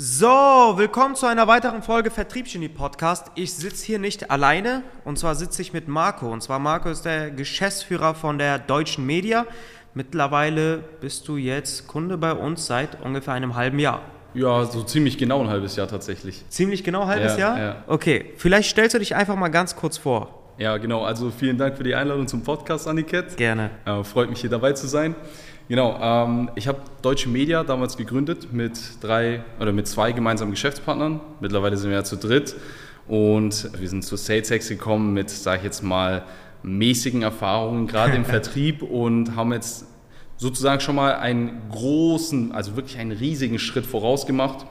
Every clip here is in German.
So, willkommen zu einer weiteren Folge Vertriebsgenie Podcast. Ich sitze hier nicht alleine und zwar sitze ich mit Marco. Und zwar Marco ist der Geschäftsführer von der Deutschen Media. Mittlerweile bist du jetzt Kunde bei uns seit ungefähr einem halben Jahr. Ja, so ziemlich genau ein halbes Jahr tatsächlich. Ziemlich genau ein halbes Ja, Jahr? ja. Okay, vielleicht stellst du dich einfach mal ganz kurz vor. Ja, genau. Also vielen Dank für die Einladung zum Podcast, Aniket. Gerne. Äh, freut mich hier dabei zu sein. Genau, ähm, ich habe Deutsche Media damals gegründet mit drei oder mit zwei gemeinsamen Geschäftspartnern. Mittlerweile sind wir ja zu dritt und wir sind zu SalesX gekommen mit, sage ich jetzt mal, mäßigen Erfahrungen, gerade im Vertrieb und haben jetzt sozusagen schon mal einen großen, also wirklich einen riesigen Schritt voraus gemacht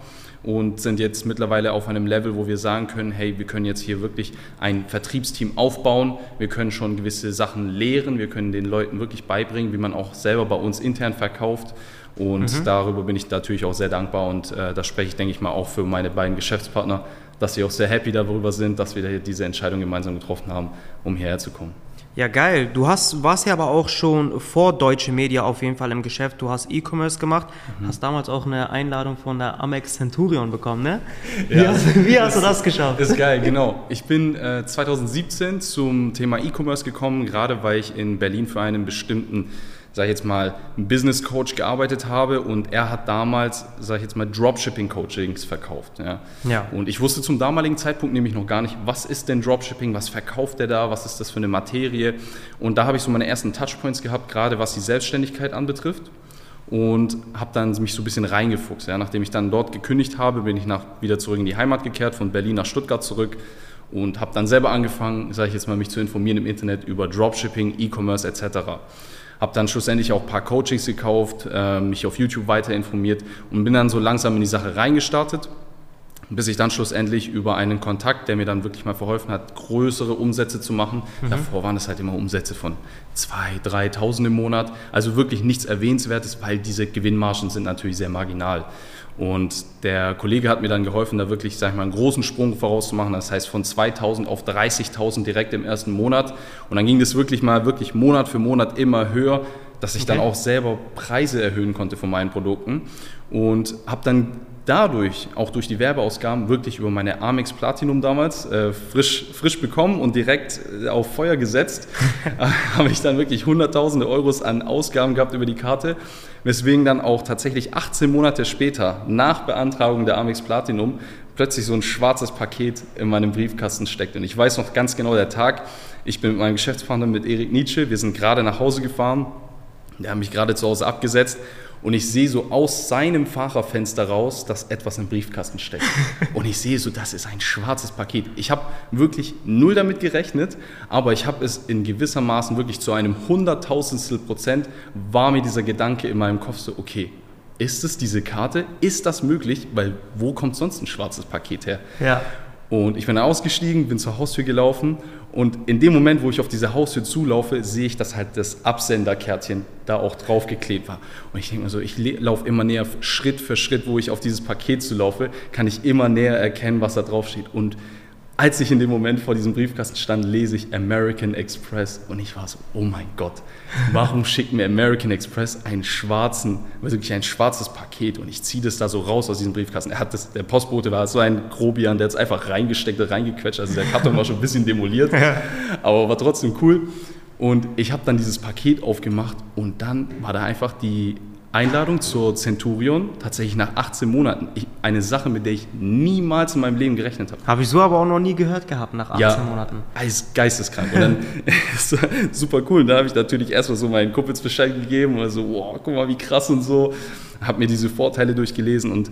und sind jetzt mittlerweile auf einem Level, wo wir sagen können, hey, wir können jetzt hier wirklich ein Vertriebsteam aufbauen, wir können schon gewisse Sachen lehren, wir können den Leuten wirklich beibringen, wie man auch selber bei uns intern verkauft. Und darüber bin ich natürlich auch sehr dankbar. Und äh, das spreche ich, denke ich mal, auch für meine beiden Geschäftspartner, dass sie auch sehr happy darüber sind, dass wir diese Entscheidung gemeinsam getroffen haben, um hierher zu kommen. Ja, geil. Du hast, warst ja aber auch schon vor Deutsche Media auf jeden Fall im Geschäft. Du hast E-Commerce gemacht, hast damals auch eine Einladung von der Amex Centurion bekommen, ne? Wie, Ja. hast, wie hast du das geschafft? Ist geil, genau. Ich bin äh, 2017 zum Thema E-Commerce gekommen, gerade weil ich in Berlin für einen bestimmten, sag ich jetzt mal, Business Coach gearbeitet habe und er hat damals, sag ich jetzt mal, Dropshipping Coachings verkauft. Ja. Ja. Und ich wusste zum damaligen Zeitpunkt nämlich noch gar nicht, was ist denn Dropshipping, was verkauft er da, was ist das für eine Materie. Und da habe ich so meine ersten Touchpoints gehabt, gerade was die Selbstständigkeit anbetrifft und habe dann mich so ein bisschen reingefuchst. Ja. Nachdem ich dann dort gekündigt habe, bin ich nach, wieder zurück in die Heimat gekehrt, von Berlin nach Stuttgart zurück und habe dann selber angefangen, sage ich jetzt mal, mich zu informieren im Internet über Dropshipping, E-Commerce etc. Habe dann schlussendlich auch ein paar Coachings gekauft, äh, mich auf YouTube weiter informiert und bin dann so langsam in die Sache reingestartet bis ich dann schlussendlich über einen Kontakt, der mir dann wirklich mal verholfen hat, größere Umsätze zu machen. Davor waren es halt immer Umsätze von 2.000, 3.000 im Monat. Also wirklich nichts Erwähnenswertes, weil diese Gewinnmargen sind natürlich sehr marginal. Und der Kollege hat mir dann geholfen, da wirklich, sag ich mal, einen großen Sprung vorauszumachen. Das heißt von 2.000 auf 30.000 direkt im ersten Monat. Und dann ging das wirklich mal wirklich Monat für Monat immer höher, dass ich dann Okay. auch selber Preise erhöhen konnte von meinen Produkten. Und habe dann dadurch, auch durch die Werbeausgaben, wirklich über meine Amex Platinum damals äh, frisch, frisch bekommen und direkt äh, auf Feuer gesetzt, habe ich dann wirklich hunderttausende Euros an Ausgaben gehabt über die Karte, weswegen dann auch tatsächlich 18 Monate später, nach Beantragung der Amex Platinum, plötzlich so ein schwarzes Paket in meinem Briefkasten steckt. Und ich weiß noch ganz genau der Tag, ich bin mit meinem Geschäftspartner, mit Erik Nietzsche, wir sind gerade nach Hause gefahren, der hat mich gerade zu Hause abgesetzt und ich sehe so aus seinem Fahrerfenster raus, dass etwas im Briefkasten steckt. Und ich sehe so, das ist ein schwarzes Paket. Ich habe wirklich null damit gerechnet, aber ich habe es in gewissermaßen wirklich zu einem hunderttausendstel Prozent war mir dieser Gedanke in meinem Kopf so, okay, ist es diese Karte? Ist das möglich? Weil wo kommt sonst ein schwarzes Paket her? Ja. Und ich bin ausgestiegen, bin zur Haustür gelaufen und in dem Moment, wo ich auf diese Haustür zulaufe, sehe ich, dass halt das Absenderkärtchen da auch draufgeklebt war. Und ich denke mir so, ich laufe immer näher, Schritt für Schritt, wo ich auf dieses Paket zulaufe, kann ich immer näher erkennen, was da drauf steht. Und als ich in dem Moment vor diesem Briefkasten stand, lese ich American Express und ich war so, oh mein Gott, warum schickt mir American Express einen schwarzen, wirklich ein schwarzes Paket und ich ziehe das da so raus aus diesem Briefkasten. Er hat das, der Postbote war so ein Grobian, der hat es einfach reingesteckt, und reingequetscht, also der Karton war schon ein bisschen demoliert, aber war trotzdem cool. Und ich habe dann dieses Paket aufgemacht und dann war da einfach die Einladung zur Centurion, tatsächlich nach 18 Monaten. Ich, eine Sache, mit der ich niemals in meinem Leben gerechnet habe. Habe ich so aber auch noch nie gehört gehabt nach 18 Monaten. Ist geisteskrank. Und dann ist super cool. Und da habe ich natürlich erstmal so meinen Kumpels Bescheid gegeben und so, wow, guck mal, wie krass und so. Habe mir diese Vorteile durchgelesen und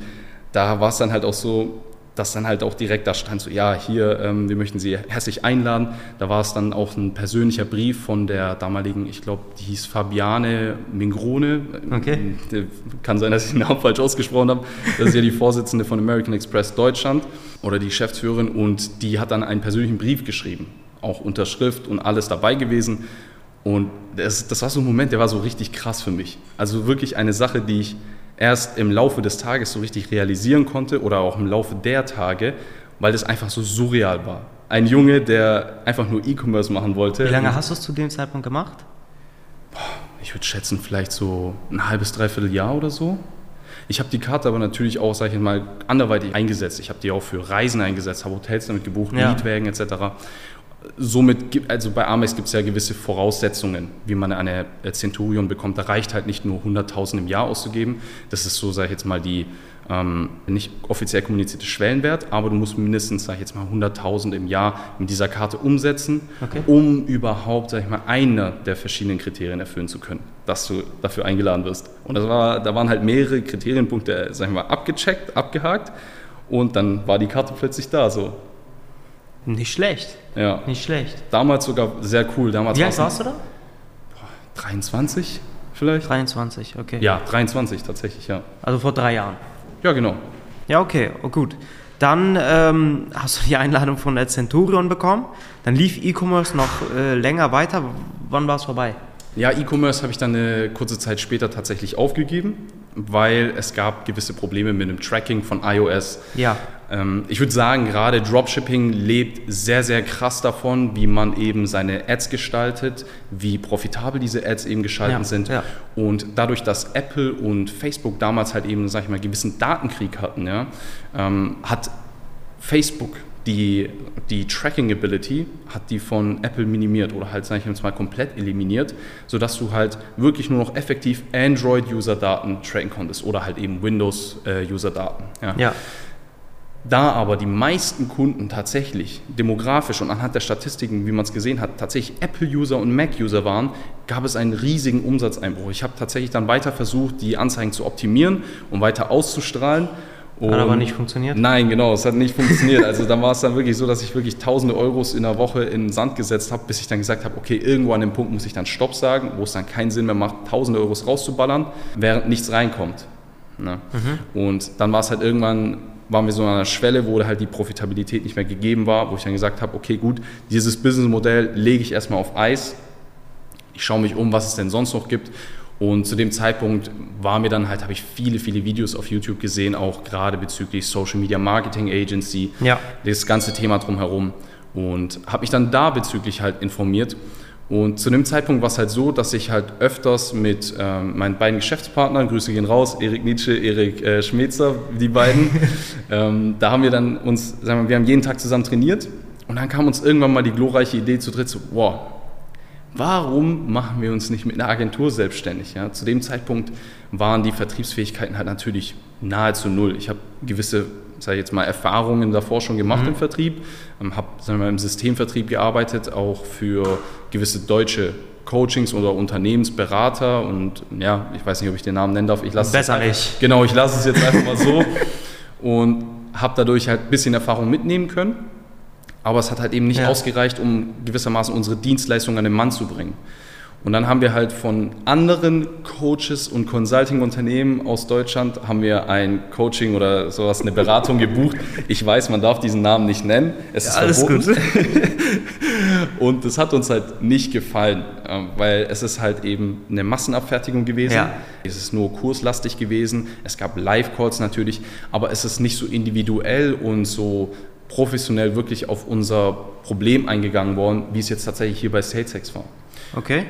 da war es dann halt auch so, dass dann halt auch direkt da stand, so, ja, hier, ähm, wir möchten Sie herzlich einladen. Da war es dann auch ein persönlicher Brief von der damaligen, ich glaube, die hieß Fabiane Mingrone. Okay. Der- Kann sein, dass ich den Namen falsch ausgesprochen habe. Das ist ja die Vorsitzende von American Express Deutschland oder die Geschäftsführerin und die hat dann einen persönlichen Brief geschrieben. Auch Unterschrift und alles dabei gewesen. Und das, das war so ein Moment, der war so richtig krass für mich. Also wirklich eine Sache, die ich erst im Laufe des Tages so richtig realisieren konnte oder auch im Laufe der Tage, weil das einfach so surreal war. Ein Junge, der einfach nur E-Commerce machen wollte. Wie lange hast du es zu dem Zeitpunkt gemacht? Ich würde schätzen, vielleicht so ein halbes, dreiviertel Jahr oder so. Ich habe die Karte aber natürlich auch, sage ich mal, anderweitig eingesetzt. Ich habe die auch für Reisen eingesetzt, habe Hotels damit gebucht, ja. Mietwägen etc. Somit, also bei Amex gibt es ja gewisse Voraussetzungen, wie man eine Centurion bekommt. Da reicht halt nicht nur 100.000 im Jahr auszugeben. Das ist so, sage ich jetzt mal, die ähm, nicht offiziell kommunizierte Schwellenwert, aber du musst mindestens, sage ich jetzt mal, 100.000 im Jahr mit dieser Karte umsetzen, okay. um überhaupt, sage ich mal, einer der verschiedenen Kriterien erfüllen zu können, dass du dafür eingeladen wirst. Und das war, da waren halt mehrere Kriterienpunkte, sage ich mal, abgecheckt, abgehakt und dann war die Karte plötzlich da, so. Nicht schlecht. Ja. Nicht schlecht. Damals sogar sehr cool. Damals Wie alt warst du da? 23 vielleicht. 23, okay. Ja, 23 tatsächlich, ja. Also vor drei Jahren. Ja, genau. Ja, okay, oh, gut. Dann ähm, hast du die Einladung von der Centurion bekommen. Dann lief E-Commerce noch äh, länger weiter. Wann war es vorbei? Ja, E-Commerce habe ich dann eine kurze Zeit später tatsächlich aufgegeben, weil es gab gewisse Probleme mit dem Tracking von iOS. Ja. Ähm, ich würde sagen, gerade Dropshipping lebt sehr, sehr krass davon, wie man eben seine Ads gestaltet, wie profitabel diese Ads eben geschalten ja, sind. Ja. Und dadurch, dass Apple und Facebook damals halt eben, sag ich mal, gewissen Datenkrieg hatten, ja, ähm, hat Facebook die, die Tracking Ability hat die von Apple minimiert oder halt, sage ich jetzt mal, komplett eliminiert, sodass du halt wirklich nur noch effektiv Android-User-Daten tracken konntest oder halt eben Windows-User-Daten. Ja. ja. Da aber die meisten Kunden tatsächlich demografisch und anhand der Statistiken, wie man es gesehen hat, tatsächlich Apple-User und Mac-User waren, gab es einen riesigen Umsatzeinbruch. Ich habe tatsächlich dann weiter versucht, die Anzeigen zu optimieren und weiter auszustrahlen. Und hat aber nicht funktioniert? Nein, genau, es hat nicht funktioniert. Also dann war es dann wirklich so, dass ich wirklich tausende Euros in der Woche in den Sand gesetzt habe, bis ich dann gesagt habe, okay, irgendwo an dem Punkt muss ich dann Stopp sagen, wo es dann keinen Sinn mehr macht, tausende Euros rauszuballern, während nichts reinkommt. Ne? Mhm. Und dann war es halt irgendwann waren wir so an einer Schwelle, wo halt die Profitabilität nicht mehr gegeben war, wo ich dann gesagt habe, okay, gut, dieses Businessmodell lege ich erstmal auf Eis. Ich schaue mich um, was es denn sonst noch gibt. Und zu dem Zeitpunkt war mir dann halt, habe ich viele, viele Videos auf YouTube gesehen, auch gerade bezüglich Social Media Marketing Agency, ja. das ganze Thema drumherum. Und habe mich dann da bezüglich halt informiert und zu dem Zeitpunkt war es halt so, dass ich halt öfters mit ähm, meinen beiden Geschäftspartnern, Grüße gehen raus, Erik Nietzsche, Erik äh, Schmetzer, die beiden, ähm, da haben wir dann uns, sagen wir, wir haben jeden Tag zusammen trainiert und dann kam uns irgendwann mal die glorreiche Idee zu dritt, so, wow, warum machen wir uns nicht mit einer Agentur selbstständig? Ja? Zu dem Zeitpunkt waren die Vertriebsfähigkeiten halt natürlich nahezu null. Ich habe gewisse sage ich jetzt mal, Erfahrungen davor schon gemacht mhm. im Vertrieb, ähm, habe im Systemvertrieb gearbeitet, auch für gewisse deutsche Coachings oder Unternehmensberater und ja, ich weiß nicht, ob ich den Namen nennen darf. Ich lasse Besser es nicht. Genau, ich lasse es jetzt einfach mal so und habe dadurch halt ein bisschen Erfahrung mitnehmen können. Aber es hat halt eben nicht ja. ausgereicht, um gewissermaßen unsere Dienstleistung an den Mann zu bringen. Und dann haben wir halt von anderen Coaches und Consulting-Unternehmen aus Deutschland haben wir ein Coaching oder sowas, eine Beratung gebucht. Ich weiß, man darf diesen Namen nicht nennen. Es ja, ist alles verboten. gut. und das hat uns halt nicht gefallen, ähm, weil es ist halt eben eine Massenabfertigung gewesen. Ja. Es ist nur kurslastig gewesen. Es gab Live-Calls natürlich, aber es ist nicht so individuell und so professionell wirklich auf unser Problem eingegangen worden, wie es jetzt tatsächlich hier bei SalesX war. Okay.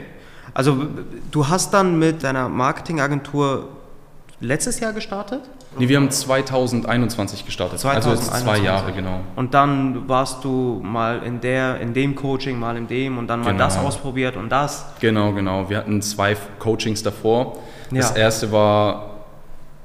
Also du hast dann mit deiner Marketingagentur letztes Jahr gestartet? Nee, wir haben 2021 gestartet. 2021. Also zwei Jahre, genau. Und dann warst du mal in, der, in dem Coaching, mal in dem und dann mal genau. das ausprobiert und das? Genau, genau. Wir hatten zwei Coachings davor. Das ja. erste war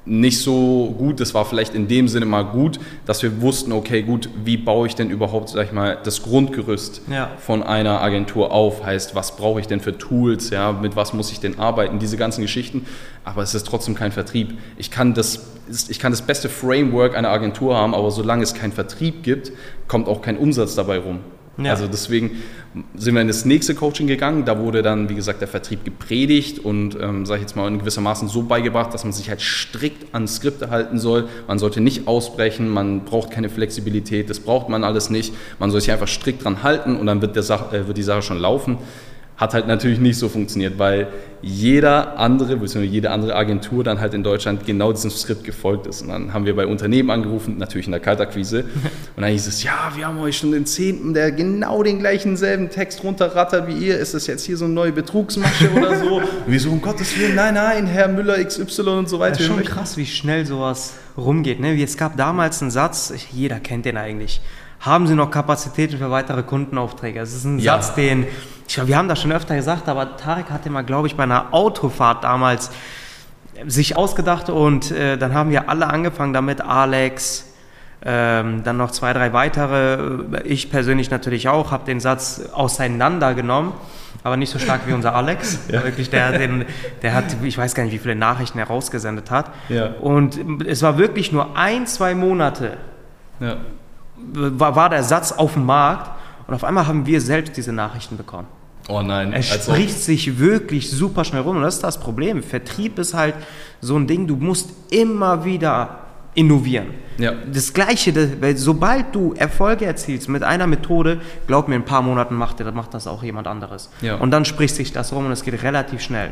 nicht so gut. Das war vielleicht in dem Sinne mal gut, dass wir wussten, okay, gut, wie baue ich denn überhaupt, sag ich mal, das Grundgerüst ja. von einer Agentur auf? Heißt, was brauche ich denn für Tools? Ja, mit was muss ich denn arbeiten? Diese ganzen Geschichten. Aber es ist trotzdem kein Vertrieb. Ich kann das, ich kann das beste Framework einer Agentur haben, aber solange es keinen Vertrieb gibt, kommt auch kein Umsatz dabei rum. Ja. Also deswegen sind wir in das nächste Coaching gegangen. Da wurde dann, wie gesagt, der Vertrieb gepredigt und, ähm, sage ich jetzt mal, in gewissermaßen so beigebracht, dass man sich halt strikt an Skripte halten soll. Man sollte nicht ausbrechen, man braucht keine Flexibilität, das braucht man alles nicht. Man soll sich einfach strikt dran halten und dann wird, der Sach äh, wird die Sache schon laufen. Hat halt natürlich nicht so funktioniert, weil jeder andere, beziehungsweise jede andere Agentur dann halt in Deutschland genau diesem Skript gefolgt ist. Und dann haben wir bei Unternehmen angerufen, natürlich in der Kaltakquise. Und dann hieß es, ja, wir haben euch schon den Zehnten, der genau den gleichen selben Text runterrattert wie ihr. Ist das jetzt hier so eine neue Betrugsmasche oder so? Und wir so, um Gottes Willen, nein, nein, Herr Müller XY und so weiter. Das ist schon krass, wie schnell sowas rumgeht. Ne? Es gab damals einen Satz, jeder kennt den eigentlich. Haben Sie noch Kapazitäten für weitere Kundenaufträge? Das ist ein Ja. Satz, den, ich glaube, wir haben das schon öfter gesagt, aber Tarek hatte mal, glaube ich, bei einer Autofahrt damals sich ausgedacht und äh, dann haben wir alle angefangen damit, Alex, ähm, dann noch zwei, drei weitere. Ich persönlich natürlich auch, habe den Satz auseinandergenommen, aber nicht so stark wie unser Alex. Wirklich, der, den, der hat, ich weiß gar nicht, wie viele Nachrichten er rausgesendet hat. Ja. Und es war wirklich nur ein, zwei Monate Ja. War, war der Satz auf dem Markt und auf einmal haben wir selbst diese Nachrichten bekommen. Oh nein, Es als ob- spricht sich wirklich super schnell rum und das ist das Problem. Vertrieb ist halt so ein Ding, du musst immer wieder innovieren. Ja. Das Gleiche, das, weil sobald du Erfolge erzielst mit einer Methode, glaub mir, in ein paar Monaten macht, macht das auch jemand anderes. Ja. Und dann spricht sich das rum und es geht relativ schnell.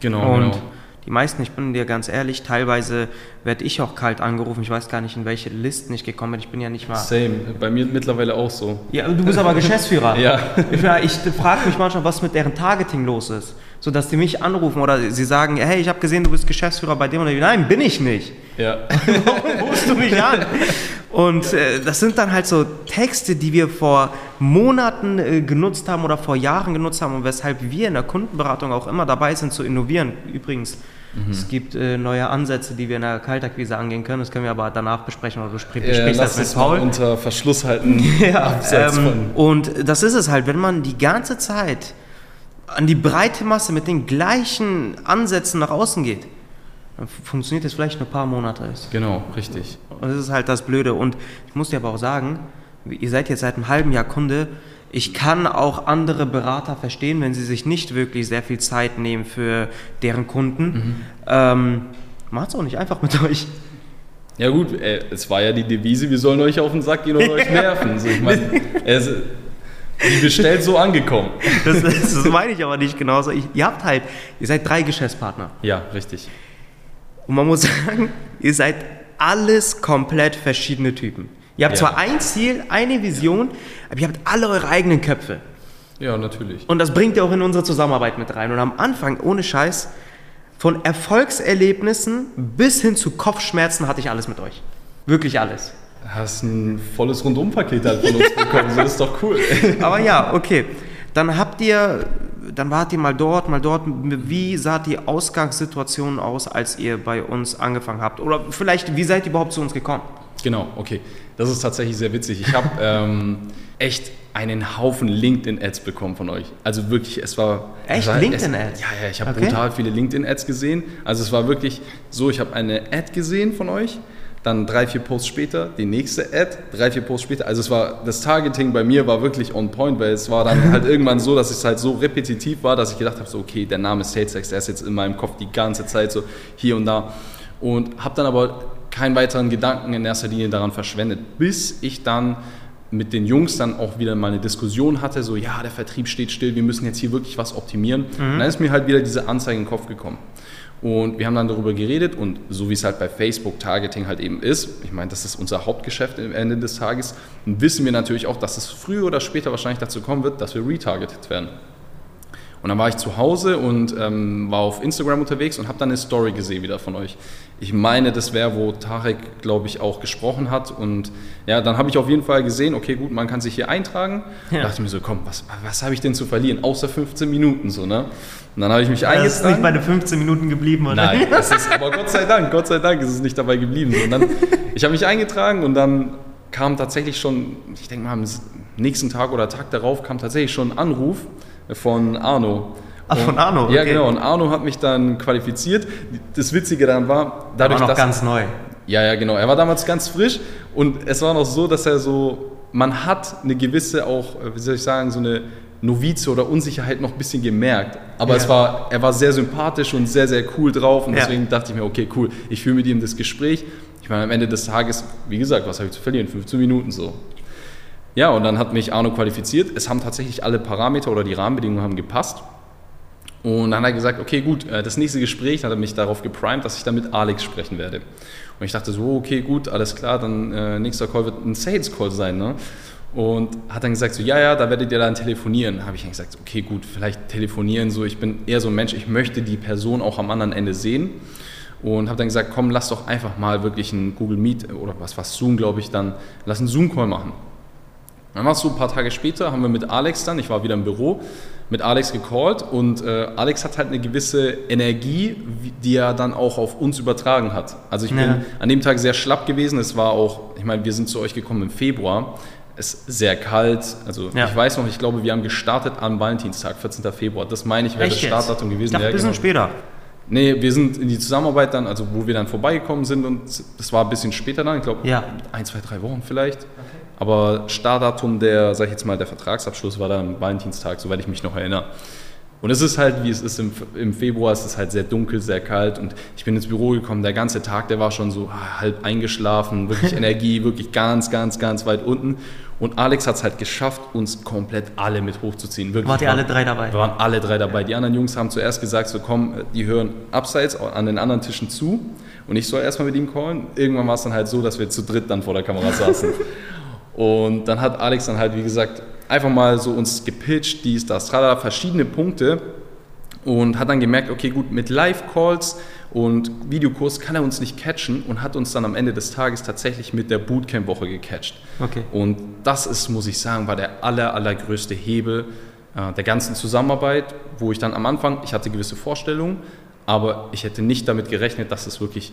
Genau, Und genau. Die meisten, ich bin dir ganz ehrlich, teilweise werde ich auch kalt angerufen. Ich weiß gar nicht, in welche Listen ich gekommen bin. Ich bin ja nicht mal. Same, bei mir mittlerweile auch so. Ja, du bist aber Geschäftsführer. Ja. Ich, ich frage mich manchmal, was mit deren Targeting los ist. So dass die mich anrufen oder sie sagen, hey, ich habe gesehen, du bist Geschäftsführer bei dem oder dem. Nein, bin ich nicht. Ja. Warum rufst du mich an? Und äh, das sind dann halt so Texte, die wir vor Monaten äh, genutzt haben oder vor Jahren genutzt haben und weshalb wir in der Kundenberatung auch immer dabei sind zu innovieren. Übrigens, es gibt äh, neue Ansätze, die wir in der Kaltakquise angehen können. Das können wir aber danach besprechen oder du sprich, Äh, das mit Paul. unter Verschluss halten. Ja, ähm, und das ist es halt, wenn man die ganze Zeit an die breite Masse mit den gleichen Ansätzen nach außen geht, funktioniert das vielleicht nur ein paar Monate. Genau, richtig. Und das ist halt das Blöde. Und ich muss dir aber auch sagen, ihr seid jetzt seit einem halben Jahr Kunde. Ich kann auch andere Berater verstehen, wenn sie sich nicht wirklich sehr viel Zeit nehmen für deren Kunden. Mhm. Ähm, macht's auch nicht einfach mit euch. Ja gut, äh, es war ja die Devise, wir sollen euch auf den Sack gehen und euch nerven. So, ich meine, es, wie bestellt so angekommen. Das, das, das meine ich aber nicht genauso. Ich, ihr habt halt, ihr seid drei Geschäftspartner. Ja, richtig. Und man muss sagen, ihr seid alles komplett verschiedene Typen. Ihr habt Ja. zwar ein Ziel, eine Vision, aber ihr habt alle eure eigenen Köpfe. Ja, natürlich. Und das bringt ihr auch in unsere Zusammenarbeit mit rein. Und am Anfang, ohne Scheiß, von Erfolgserlebnissen bis hin zu Kopfschmerzen hatte ich alles mit euch. Wirklich alles. Hast ein volles Rundumpaket halt von uns bekommen, so ist doch cool. Aber ja, okay. Dann habt ihr, dann wart ihr mal dort, mal dort. Wie sah die Ausgangssituation aus, als ihr bei uns angefangen habt? Oder vielleicht, wie seid ihr überhaupt zu uns gekommen? Genau, okay. Das ist tatsächlich sehr witzig. Ich habe ähm, echt einen Haufen LinkedIn-Ads bekommen von euch. Also wirklich, es war... Echt? LinkedIn-Ads? Ja, ja, ich habe Okay. brutal viele LinkedIn-Ads gesehen. Also es war wirklich so, ich habe eine Ad gesehen von euch, dann drei, vier Posts später die nächste Ad, drei, vier Posts später. Also es war, das Targeting bei mir war wirklich on point, weil es war dann halt irgendwann so, dass es halt so repetitiv war, dass ich gedacht habe, so okay, der Name SalesX, der ist jetzt in meinem Kopf die ganze Zeit so hier und da. Und habe dann aber keinen weiteren Gedanken in erster Linie daran verschwendet, bis ich dann mit den Jungs dann auch wieder mal eine Diskussion hatte, so ja, der Vertrieb steht still, wir müssen jetzt hier wirklich was optimieren. Und dann ist mir halt wieder diese Anzeige in den Kopf gekommen. Und wir haben dann darüber geredet und so wie es halt bei Facebook Targeting halt eben ist, ich meine, das ist unser Hauptgeschäft am Ende des Tages, wissen wir natürlich auch, dass es früher oder später wahrscheinlich dazu kommen wird, dass wir retargeted werden. Und dann war ich zu Hause und ähm, war auf Instagram unterwegs und habe dann eine Story gesehen wieder von euch. Ich meine, das wäre, wo Tarek, glaube ich, auch gesprochen hat. Und ja, dann habe ich auf jeden Fall gesehen, okay, gut, man kann sich hier eintragen. Ja. Da dachte ich mir so, komm, was, was habe ich denn zu verlieren? Außer 15 Minuten so, ne? Und dann habe ich mich Das ist nicht eingetragen. bei den 15 Minuten geblieben, oder? Nein, es ist, aber Gott sei Dank, Gott sei Dank ist es nicht dabei geblieben. So, Und dann, ich habe mich eingetragen und dann kam tatsächlich schon, ich denke mal am nächsten Tag oder Tag darauf kam tatsächlich schon ein Anruf von Arno. Ach, von Arno, Ja, okay. genau. Und Arno hat mich dann qualifiziert. Das Witzige daran war, Da dadurch, war noch dass ganz neu. ja, ja, genau. Er war damals ganz frisch und es war noch so, dass er so, man hat eine gewisse auch, äh, wie soll ich sagen, so eine Novize oder Unsicherheit noch ein bisschen gemerkt. Aber Ja. es war, er war sehr sympathisch und sehr, sehr cool drauf und Ja. deswegen dachte ich mir, okay, cool, ich führe mit ihm das Gespräch. Ich meine, am Ende des Tages, wie gesagt, was habe ich zu verlieren? 15 Minuten so. Ja, und dann hat mich Arno qualifiziert. Es haben tatsächlich alle Parameter oder die Rahmenbedingungen haben gepasst. Und dann hat er gesagt, okay, gut, äh, das nächste Gespräch hat er mich darauf geprimed, dass ich dann mit Alex sprechen werde. Und ich dachte so, okay, gut, alles klar, dann äh, nächster Call wird ein Sales Call sein. Ne? Und hat dann gesagt, so, ja, ja, da werdet ihr dann telefonieren. Habe ich dann gesagt, okay, gut, vielleicht telefonieren, so, ich bin eher so ein Mensch, ich möchte die Person auch am anderen Ende sehen. Und habe dann gesagt, komm, lass doch einfach mal wirklich ein Google Meet oder was, was Zoom, glaube ich, dann, lass einen Zoom-Call machen. Dann war es so ein paar Tage später, haben wir mit Alex dann, ich war wieder im Büro, mit Alex gecallt und äh, Alex hat halt eine gewisse Energie, die er dann auch auf uns übertragen hat. Also ich ja. bin an dem Tag sehr schlapp gewesen, es war auch, ich meine, wir sind zu euch gekommen im Februar, es ist sehr kalt. Also ja. ich weiß noch, ich glaube, wir haben gestartet am Valentinstag, 14. Februar. Das meine ich, wäre das Startdatum gewesen. Ich dachte, ein bisschen genau. später. Nee, wir sind in die Zusammenarbeit dann, also wo wir dann vorbeigekommen sind und das war ein bisschen später dann, ich glaube ja. ein, zwei, drei Wochen vielleicht. Okay. Aber Startdatum der, sag ich jetzt mal, der Vertragsabschluss war dann Valentinstag, soweit ich mich noch erinnere. Und es ist halt, wie es ist, im, im Februar es ist halt sehr dunkel, sehr kalt und ich bin ins Büro gekommen, der ganze Tag, der war schon so halb eingeschlafen, wirklich Energie, wirklich ganz, ganz, ganz weit unten. Und Alex hat es halt geschafft, uns komplett alle mit hochzuziehen. Wirklich, Wart ihr alle drei dabei? Wir waren alle drei dabei. Die anderen Jungs haben zuerst gesagt, so komm, die hören abseits an den anderen Tischen zu und ich soll erstmal mit ihm callen. Irgendwann war es dann halt so, dass wir zu dritt dann vor der Kamera saßen. und dann hat Alex dann halt, wie gesagt, einfach mal so uns gepitcht, dies, das, tralala, verschiedene Punkte und hat dann gemerkt, okay, gut, mit Live-Calls und Videokurs kann er uns nicht catchen und hat uns dann am Ende des Tages tatsächlich mit der Bootcamp-Woche gecatcht. Okay. Und das ist, muss ich sagen, war der aller, allergrößte Hebel äh, der ganzen Zusammenarbeit, wo ich dann am Anfang, ich hatte gewisse Vorstellungen, aber ich hätte nicht damit gerechnet, dass es wirklich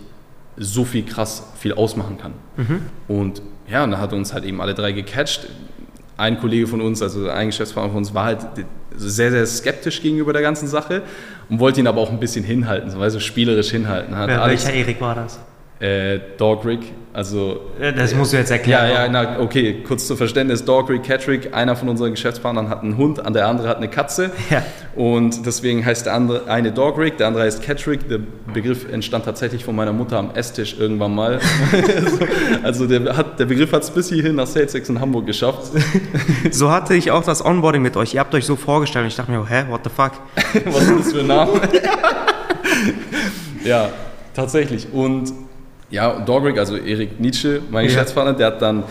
so viel krass viel ausmachen kann. Mhm. Und ja, und dann hat uns halt eben alle drei gecatcht ein Kollege von uns, also ein Geschäftspartner von uns, war halt sehr, sehr skeptisch gegenüber der ganzen Sache und wollte ihn aber auch ein bisschen hinhalten, so also spielerisch hinhalten. Wer, welcher Erik war das? Äh, Dog Rick, also. Das musst du jetzt erklären. Ja, ja, na, okay, kurz zu Verständnis: Dog Rick, Catrick, einer von unseren Geschäftspartnern hat einen Hund, der andere hat eine Katze. Ja. Und deswegen heißt der andere eine Dog Rick, der andere heißt Catrick. Der Begriff entstand tatsächlich von meiner Mutter am Esstisch irgendwann mal. also der, hat, der Begriff hat es bis hierhin nach SalesX in Hamburg geschafft. so hatte ich auch das Onboarding mit euch. Ihr habt euch so vorgestellt und ich dachte mir, hä, what the fuck? Was ist das für ein Name? ja, tatsächlich. Und ja, Dogrick, also Erik Nietzsche, mein ja. Geschäftspartner, der hat dann,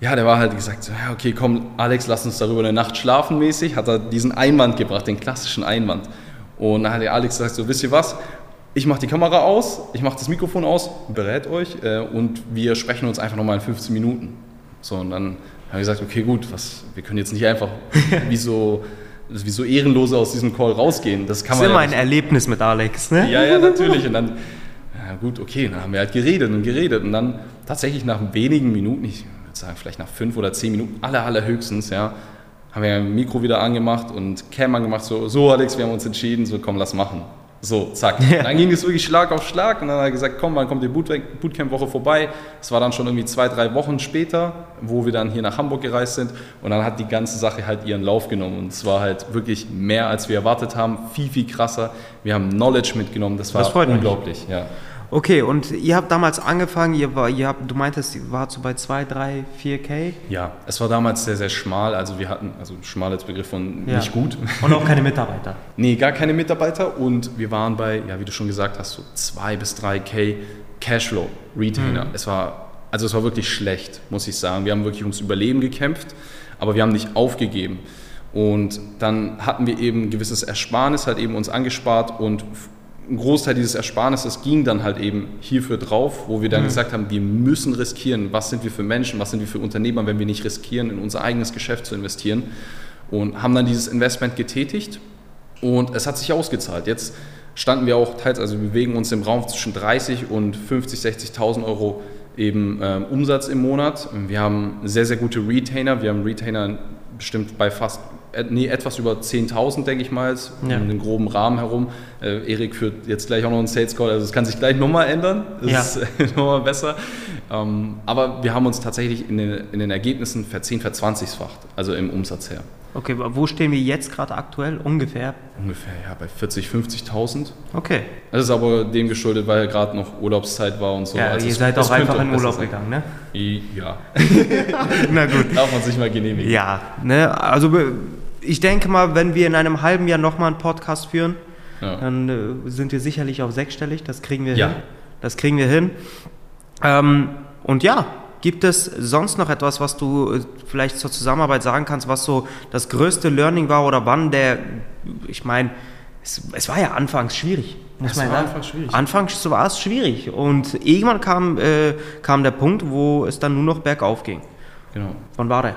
ja, der war halt gesagt, so, ja, okay, komm, Alex, lass uns darüber eine Nacht schlafen mäßig, hat er diesen Einwand gebracht, den klassischen Einwand. Und dann hat der Alex gesagt, so, wisst ihr was, ich mache die Kamera aus, ich mache das Mikrofon aus, berät euch äh, und wir sprechen uns einfach nochmal in 15 Minuten. So, und dann habe ich gesagt, okay, gut, was, wir können jetzt nicht einfach wie so wie so Ehrenlose aus diesem Call rausgehen. Das kann das ist immer ja ein Erlebnis mit Alex, ne? Ja, ja, natürlich. Und dann ja gut, okay, dann haben wir halt geredet und geredet und dann tatsächlich nach wenigen Minuten, ich würde sagen vielleicht nach fünf oder zehn Minuten, aller, allerhöchstens, ja, haben wir ein Mikro wieder angemacht und Cam angemacht, so, so Alex, wir haben uns entschieden, so komm, lass machen. So, zack. Ja. Dann ging es wirklich Schlag auf Schlag und dann hat er gesagt, komm, wann kommt die Bootcamp-Woche vorbei? Es war dann schon irgendwie zwei, drei Wochen später, wo wir dann hier nach Hamburg gereist sind und dann hat die ganze Sache halt ihren Lauf genommen und es war halt wirklich mehr, als wir erwartet haben, viel, viel krasser. Wir haben Knowledge mitgenommen, das war das unglaublich. Ja. Okay, und ihr habt damals angefangen, ihr war, ihr habt, du meintest, ihr wart so bei 2, 3, 4K? Ja, es war damals sehr, sehr schmal. Also wir hatten, also schmal als Begriff von ja. nicht gut. Und auch keine Mitarbeiter? nee, gar keine Mitarbeiter. Und wir waren bei, ja, wie du schon gesagt hast, so 2 bis 3K Cashflow, Retainer. Mhm. Es war, also es war wirklich schlecht, muss ich sagen. Wir haben wirklich ums Überleben gekämpft, aber wir haben nicht aufgegeben. Und dann hatten wir eben ein gewisses Ersparnis halt eben uns angespart und ein Großteil dieses Ersparnisses ging dann halt eben hierfür drauf, wo wir dann mhm. gesagt haben, wir müssen riskieren. Was sind wir für Menschen, was sind wir für Unternehmer, wenn wir nicht riskieren, in unser eigenes Geschäft zu investieren? Und haben dann dieses Investment getätigt und es hat sich ausgezahlt. Jetzt standen wir auch teils, also wir bewegen uns im Raum zwischen 30 und 50, 60.000 Euro eben äh, Umsatz im Monat. Wir haben sehr, sehr gute Retainer. Wir haben Retainer bestimmt bei fast nee, etwas über 10.000, denke ich mal, ja. um den groben Rahmen herum. Äh, Erik führt jetzt gleich auch noch einen Sales Call, also es kann sich gleich nochmal ändern. Das ja. ist nochmal besser. Ähm, aber wir haben uns tatsächlich in den, in den Ergebnissen verzehn, verzwanzigfacht, also im Umsatz her. Okay, wo stehen wir jetzt gerade aktuell? Ungefähr? Ungefähr, ja, bei 40, 50.000. Okay. Das ist aber dem geschuldet, weil gerade noch Urlaubszeit war und so. Ja, Also ihr es- seid es auch einfach in Urlaub gegangen, ne? Ja, Na gut. darf man sich mal genehmigen. Ja, ne, also ich denke mal, wenn wir in einem halben Jahr nochmal einen Podcast führen, Ja. dann äh, sind wir sicherlich auf sechsstellig, das kriegen wir Ja. hin. Das kriegen wir hin. Ähm, und ja, gibt es sonst noch etwas, was du äh, vielleicht zur Zusammenarbeit sagen kannst, was so das größte Learning war oder wann der, ich meine, es, es war ja anfangs schwierig. Muss Es man war sagen. anfangs schwierig. Anfangs war es schwierig und irgendwann kam, äh, kam der Punkt, wo es dann nur noch bergauf ging. Genau. Wann war der?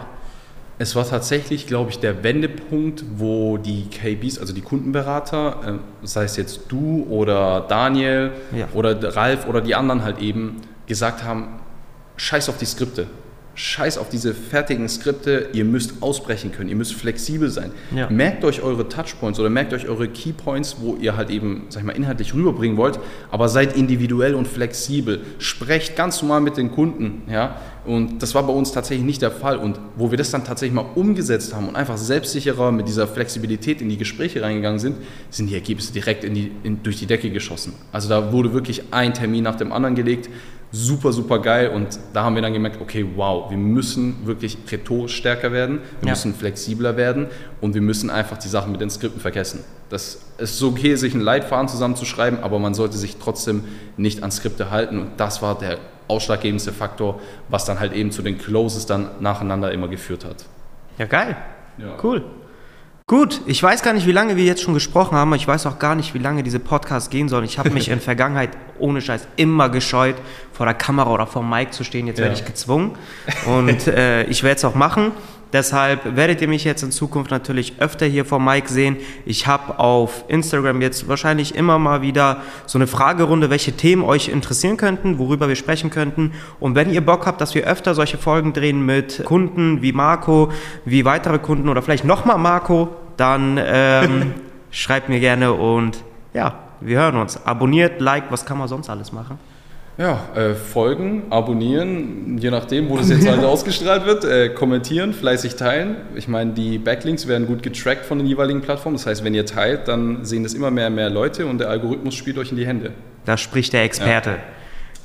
Es war tatsächlich, glaube ich, der Wendepunkt, wo die KBs, also die Kundenberater, äh, sei es jetzt du oder Daniel Ja. oder der Ralf oder die anderen halt eben, gesagt haben, scheiß auf die Skripte. Scheiß auf diese fertigen Skripte, ihr müsst ausbrechen können, ihr müsst flexibel sein. Ja. Merkt euch eure Touchpoints oder merkt euch eure Keypoints, wo ihr halt eben, sag ich mal, inhaltlich rüberbringen wollt, aber seid individuell und flexibel. Sprecht ganz normal mit den Kunden, ja. Und das war bei uns tatsächlich nicht der Fall. Und wo wir das dann tatsächlich mal umgesetzt haben und einfach selbstsicherer mit dieser Flexibilität in die Gespräche reingegangen sind, sind die Ergebnisse direkt in die, in, durch die Decke geschossen. Also da wurde wirklich ein Termin nach dem anderen gelegt. Super, super geil. Und da haben wir dann gemerkt, okay, wow, wir müssen wirklich rhetorisch stärker werden, wir Ja. müssen flexibler werden und wir müssen einfach die Sachen mit den Skripten vergessen. Das es ist okay, sich einen Leitfaden zusammenzuschreiben, aber man sollte sich trotzdem nicht an Skripte halten. Und das war der ausschlaggebendste Faktor, was dann halt eben zu den Closes dann nacheinander immer geführt hat. Ja, geil. Ja. Cool. Gut, ich weiß gar nicht, wie lange wir jetzt schon gesprochen haben. Ich weiß auch gar nicht, wie lange diese Podcasts gehen sollen. Ich habe mich in Vergangenheit ohne Scheiß immer gescheut, vor der Kamera oder vor dem Mic zu stehen. Jetzt Ja. werde ich gezwungen und äh, ich werde es auch machen. Deshalb werdet ihr mich jetzt in Zukunft natürlich öfter hier vor Mic sehen. Ich habe auf Instagram jetzt wahrscheinlich immer mal wieder so eine Fragerunde, welche Themen euch interessieren könnten, worüber wir sprechen könnten. Und wenn ihr Bock habt, dass wir öfter solche Folgen drehen mit Kunden wie Marco, wie weitere Kunden oder vielleicht nochmal Marco, dann ähm, schreibt mir gerne und ja, wir hören uns. Abonniert, like, was kann man sonst alles machen? Ja, äh, folgen, abonnieren, je nachdem, wo das jetzt halt ausgestrahlt wird, äh, kommentieren, fleißig teilen. Ich meine, die Backlinks werden gut getrackt von den jeweiligen Plattformen. Das heißt, wenn ihr teilt, dann sehen das immer mehr und mehr Leute und der Algorithmus spielt euch in die Hände. Da spricht der Experte.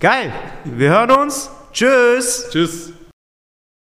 Geil, wir hören uns. Tschüss. Tschüss!